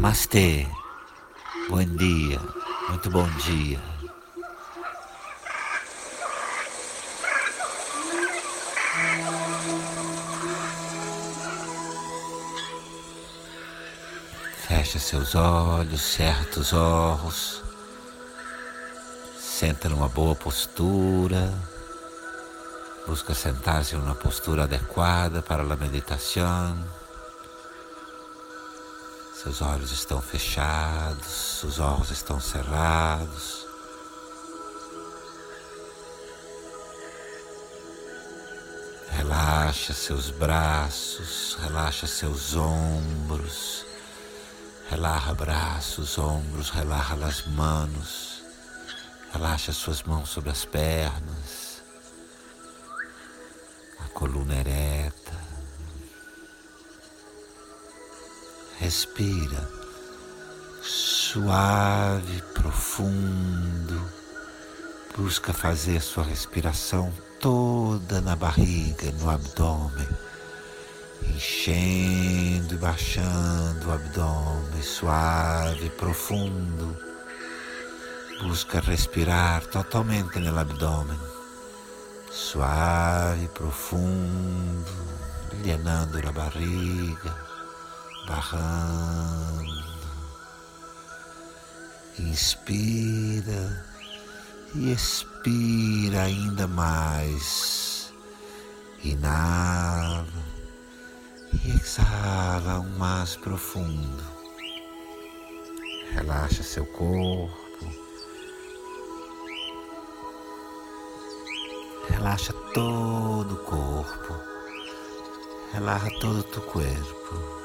Namastê. Bom dia. Muito bom dia. Fecha seus olhos, cerra os olhos. Senta numa boa postura. Busca sentar-se numa postura adequada para a meditação. Seus olhos estão fechados, os olhos estão cerrados. Relaxa seus braços, relaxa seus ombros, relaxa braços, ombros, relaxa as mãos, relaxa suas mãos sobre as pernas, a coluna ereta. Respira suave, profundo. Busca fazer sua respiração toda na barriga, no abdômen, enchendo e baixando o abdômen, suave, profundo. Busca respirar totalmente no abdômen, suave, profundo, llenando a barriga barrando. Inspira e expira ainda mais. Inala e exala um mais profundo. Relaxa seu corpo. Relaxa todo o corpo. Relaxa todo o teu corpo.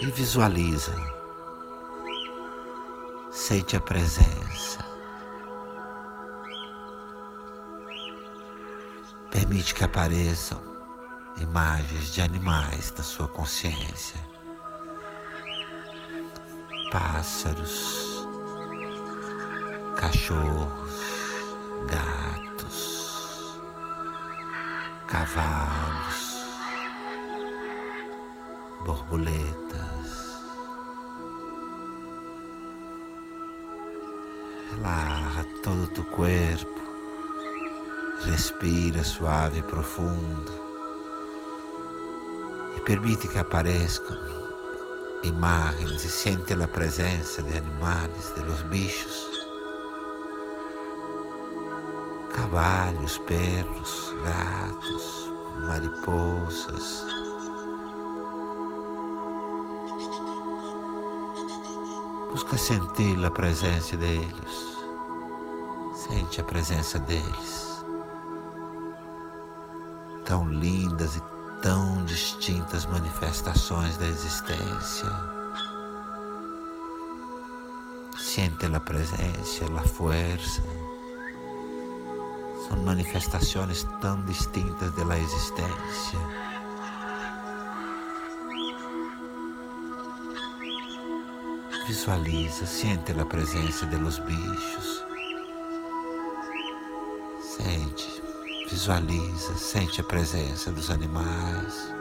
E visualiza. Sente a presença. Permite que apareçam imagens de animais na sua consciência. Pássaros, cachorros, gatos, cavalos, borboletas. Relaxa todo o teu corpo. Respira suave e profundo. E permite que apareçam imagens e sente a presença de animais, de los bichos. Caballos, perros, gatos, mariposas. Busca sentir a presença deles. Sente a presença deles. Tão lindas e tão distintas manifestações da existência. Sente a presença, a força. São manifestações tão distintas da existência. Visualiza, sente a presença de los bichos. Sente, visualiza, sente a presença dos animais.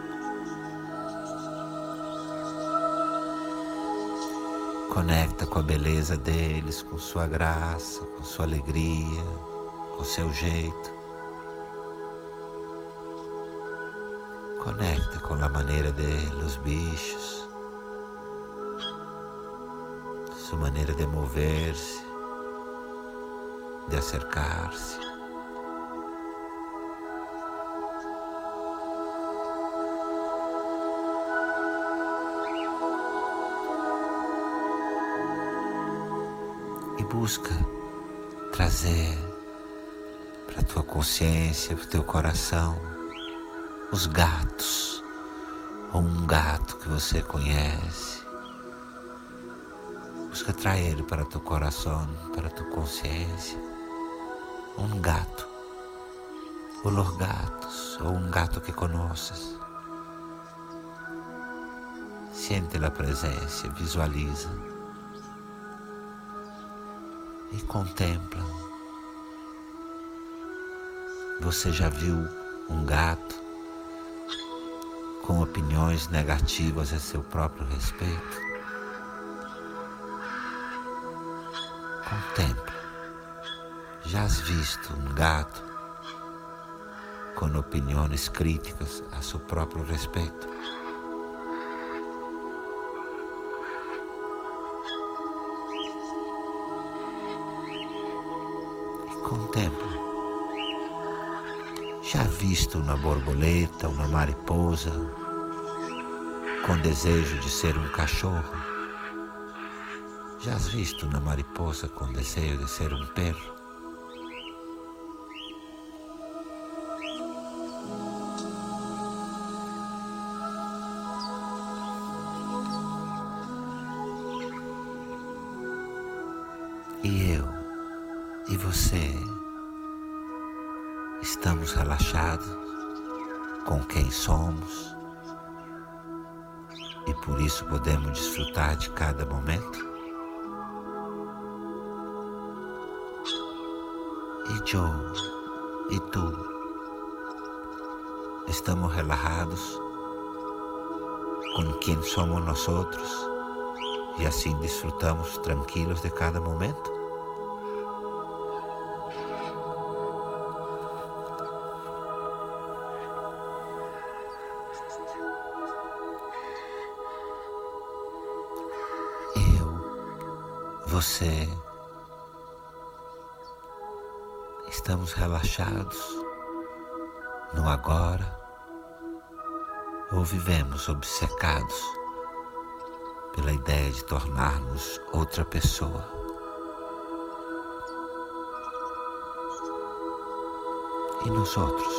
Conecta com a beleza deles, com sua graça, com sua alegria, com seu jeito. Conecta com a maneira de los bichos. Sua maneira de mover-se, de acercar-se. E busca trazer para tua consciência, para teu coração, os gatos, ou um gato que você conhece, Busca trazer para tu coração, para tu consciência, um gato, ou los gatos, ou um gato que conheces. Siente a presença, visualiza e contempla. Você já viu um gato com opiniões negativas a seu próprio respeito. Contemple. Já has visto um gato com opiniões críticas a seu próprio respeito? E contemple. Já visto uma borboleta, uma mariposa com desejo de ser um cachorro? Já has visto uma mariposa com desejo de ser um perro? E eu e você estamos relaxados com quem somos e por isso podemos desfrutar de cada momento? E Joe e tu estamos relajados com quem somos nós outros e assim desfrutamos tranquilos de cada momento? você. Estamos relaxados. No agora ou vivemos obcecados pela ideia de tornarmos outra pessoa. E nós outros?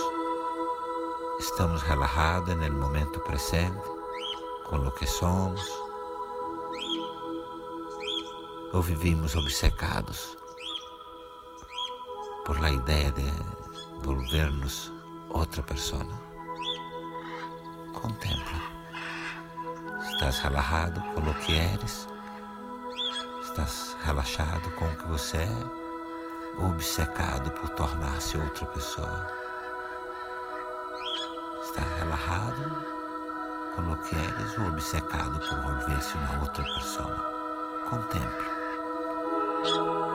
Estamos relaxados no momento presente com o que somos? Ou vivimos obcecados por la ideia de volvernos outra pessoa. Contempla. Estás relajado com o que eres? Estás relaxado com o que você é? Obcecado por tornar-se outra pessoa? Estás relaxado com o que eres ou obcecado por volver-se uma outra pessoa? Contemple.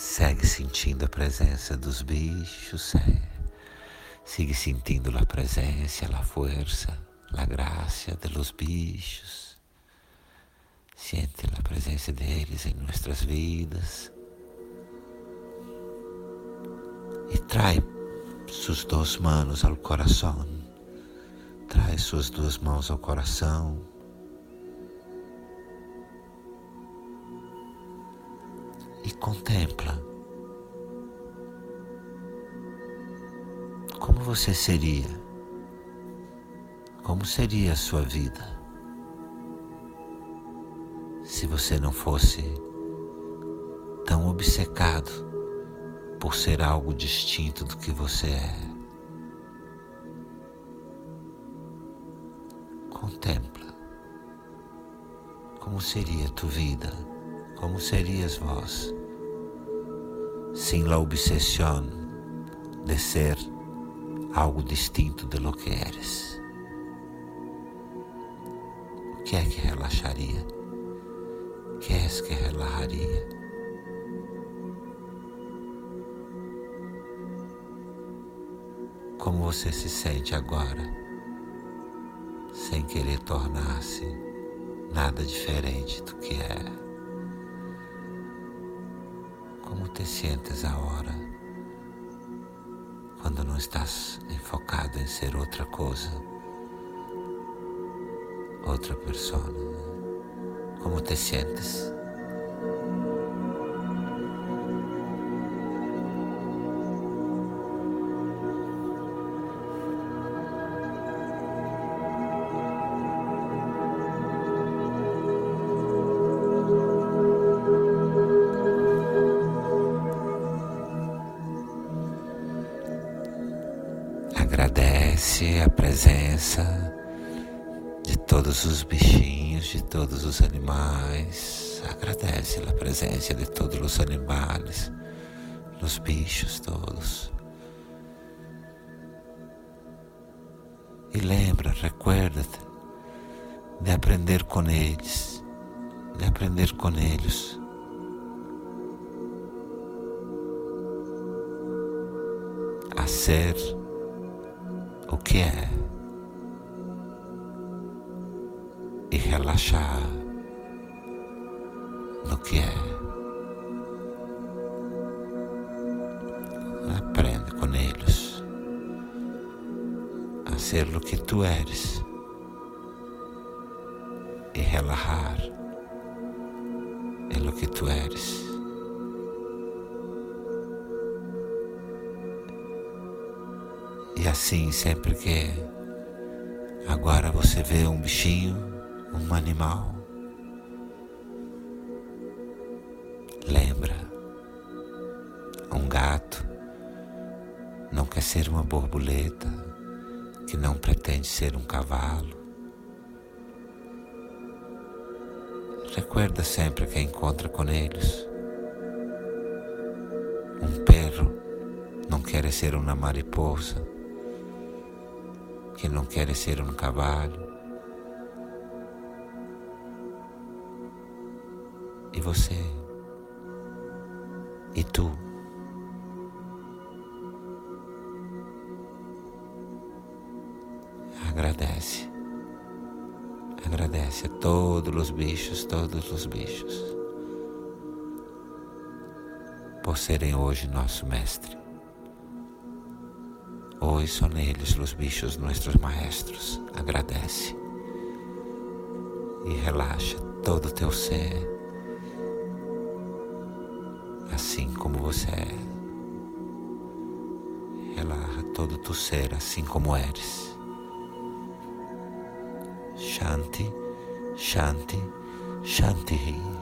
Segue sentindo a presença dos bichos, sigue sentindo a presença, a força, a graça de los bichos. Siente a presença deles em nossas vidas. E trai suas duas mãos ao coração. Traz suas duas mãos ao coração. E contempla. Como você seria, como seria a sua vida? Se você não fosse tão obcecado por ser algo distinto do que você é. Contempla como seria a tua vida, como serias vós, sem a obsessão de ser algo distinto de lo que eres. O que é que relaxaria? que és que relaxaria. Como você se sente agora, sem querer tornar-se nada diferente do que é? Te sentes agora, quando não estás enfocado em ser outra coisa, outra pessoa? ¿Cómo te sientes? agradece a presença de todos os bichinhos, de todos os animais, agradece a presença de todos os animais, dos bichos todos. E lembra, recuerda-te de aprender com eles, de aprender com eles. a ser que é e relaxar no que é. Aprende com eles a ser o que tu eres e relaxar em o que tu eres. E assim, sempre que agora você vê um bichinho, um animal, lembra, um gato não quer ser uma borboleta, que não pretende ser um cavalo. Recuerda sempre que encontra com eles. Um perro não quer ser uma mariposa que não quer ser um cavalo. E você? E tu? Agradece. Agradece a todos os bichos, todos os bichos, por serem hoje nosso mestre. Hoy son ellos los bichos nuestros maestros. Agradece e relaxa todo o teu ser, assim como você é. Relaxa todo o teu ser, assim como eres. Shanti, Shanti, Shanti.